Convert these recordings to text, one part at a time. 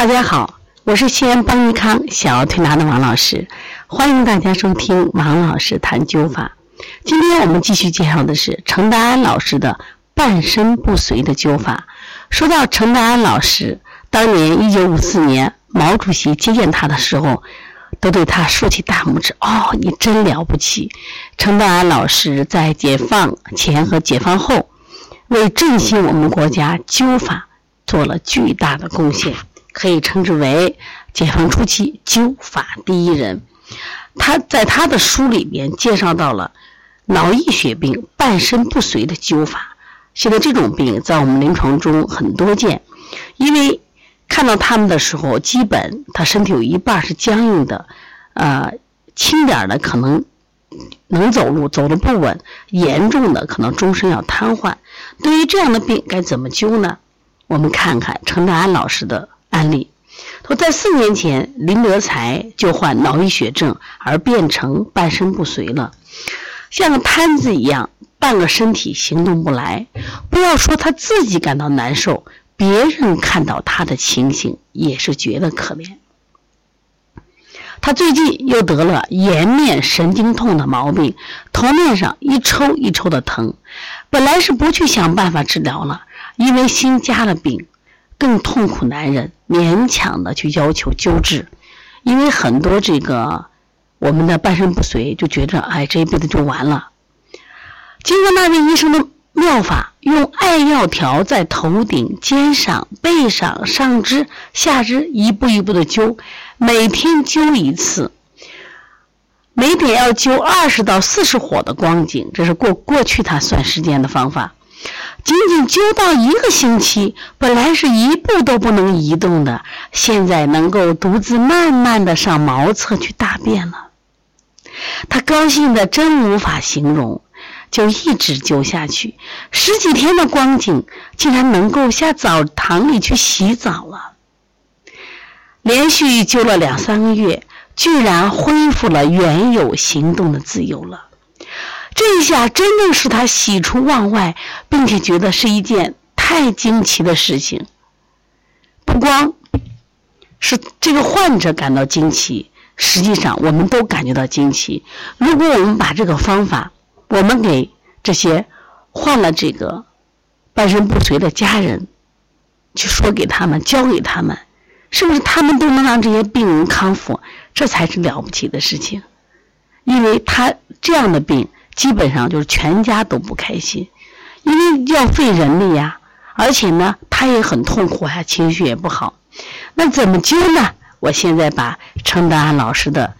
大家好，我是西安邦尼康小儿推拿的王老师，欢迎大家收听王老师谈灸法。今天我们继续介绍的是程达安老师的半身不遂的灸法。说到程达安老师，当年一九五四年毛主席接见他的时候，都对他竖起大拇指：“哦，你真了不起！”程达安老师在解放前和解放后，为振兴我们国家灸法做了巨大的贡献。可以称之为解放初期灸法第一人。他在他的书里面介绍到了脑溢血病半身不遂的灸法。现在这种病在我们临床中很多见，因为看到他们的时候，基本他身体有一半是僵硬的，呃，轻点的可能能走路，走的不稳；严重的可能终身要瘫痪。对于这样的病该怎么灸呢？我们看看陈大安老师的。案例，说在四年前，林德才就患脑溢血症而变成半身不遂了，像个瘫子一样，半个身体行动不来。不要说他自己感到难受，别人看到他的情形也是觉得可怜。他最近又得了颜面神经痛的毛病，头面上一抽一抽的疼。本来是不去想办法治疗了，因为新加了病。更痛苦难忍，勉强的去要求救治，因为很多这个我们的半身不遂就觉着，哎，这一辈子就完了。经过那位医生的妙法，用艾药条在头顶、肩上、背上、上肢、下肢一步一步的灸，每天灸一次，每点要灸二十到四十火的光景，这是过过去他算时间的方法。仅仅灸到一个星期，本来是一步都不能移动的，现在能够独自慢慢的上茅厕去大便了。他高兴的真无法形容，就一直灸下去。十几天的光景，竟然能够下澡堂里去洗澡了。连续灸了两三个月，居然恢复了原有行动的自由了。这一下真正使他喜出望外，并且觉得是一件太惊奇的事情。不光是这个患者感到惊奇，实际上我们都感觉到惊奇。如果我们把这个方法，我们给这些患了这个半身不遂的家人去说给他们，教给他们，是不是他们都能让这些病人康复？这才是了不起的事情，因为他这样的病。基本上就是全家都不开心，因为要费人力呀，而且呢，他也很痛苦呀，情绪也不好。那怎么灸呢？我现在把程德安老师的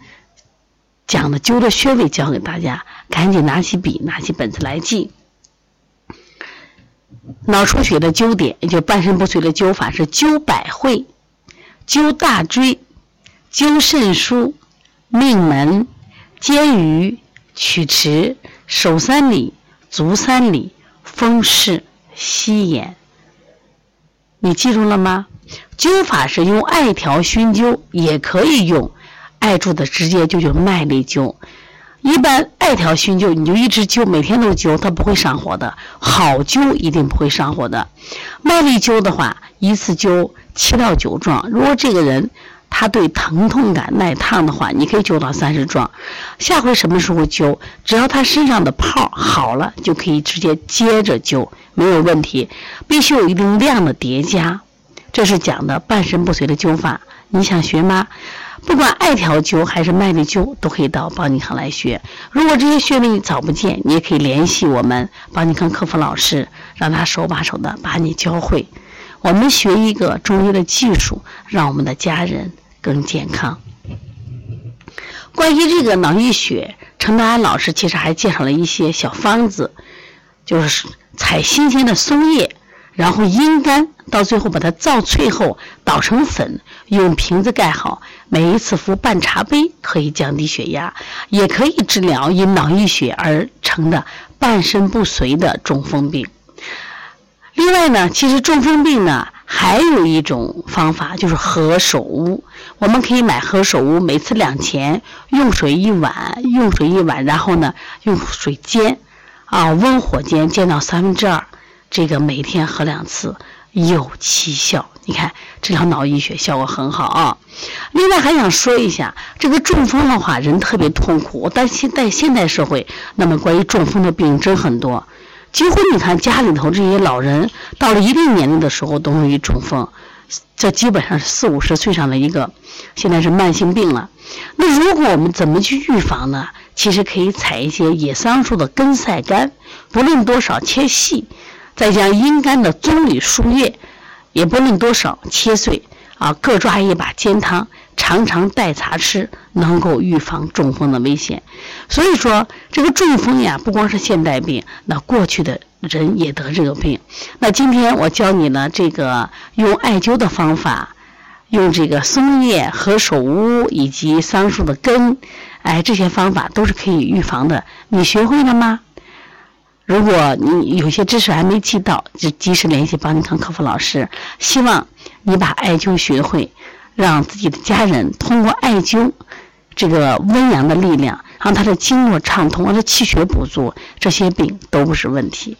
讲的灸的穴位教给大家，赶紧拿起笔，拿起本子来记。脑出血的灸点，也就半身不遂的灸法是灸百会、灸大椎、灸肾腧、命门、肩俞。曲池、手三里、足三里、风市、膝眼，你记住了吗？灸法是用艾条熏灸，也可以用艾柱的直接就麦粒灸。一般艾条熏灸，你就一直灸，每天都灸，它不会上火的。好灸一定不会上火的。麦粒灸的话，一次灸七到九壮。如果这个人，他对疼痛感耐烫的话，你可以灸到三十壮。下回什么时候灸？只要他身上的泡好了，就可以直接接着灸，没有问题。必须有一定量的叠加。这是讲的半身不遂的灸法。你想学吗？不管艾条灸还是麦粒灸，都可以到邦尼康来学。如果这些穴位你找不见，你也可以联系我们邦尼康客服老师，让他手把手的把你教会。我们学一个中医的技术，让我们的家人。更健康。关于这个脑溢血，陈达安老师其实还介绍了一些小方子，就是采新鲜的松叶，然后阴干，到最后把它造脆后捣成粉，用瓶子盖好，每一次服半茶杯，可以降低血压，也可以治疗因脑溢血而成的半身不遂的中风病。另外呢，其实中风病呢。还有一种方法就是何首乌，我们可以买何首乌，每次两钱，用水一碗，用水一碗，然后呢用水煎，啊温火煎，煎到三分之二，这个每天喝两次，有奇效。你看治疗脑溢血效果很好啊。另外还想说一下，这个中风的话，人特别痛苦。但现在现代社会，那么关于中风的病真很多，几乎你看家里头这些老人到了一定年龄的时候都容易中风，这基本上是四五十岁上的一个，现在是慢性病了。那如果我们怎么去预防呢？其实可以采一些野桑树的根晒干，不论多少切细，再将阴干的棕榈树叶。也不论多少，切碎啊，各抓一把煎汤，常常代茶吃，能够预防中风的危险。所以说，这个中风呀，不光是现代病，那过去的人也得这个病。那今天我教你呢，这个用艾灸的方法，用这个松叶、何首乌以及桑树的根，哎，这些方法都是可以预防的。你学会了吗？如果你有些知识还没记到，就及时联系邦尼康客服老师。希望你把艾灸学会，让自己的家人通过艾灸这个温阳的力量，让他的经络畅通，让他气血补足，这些病都不是问题。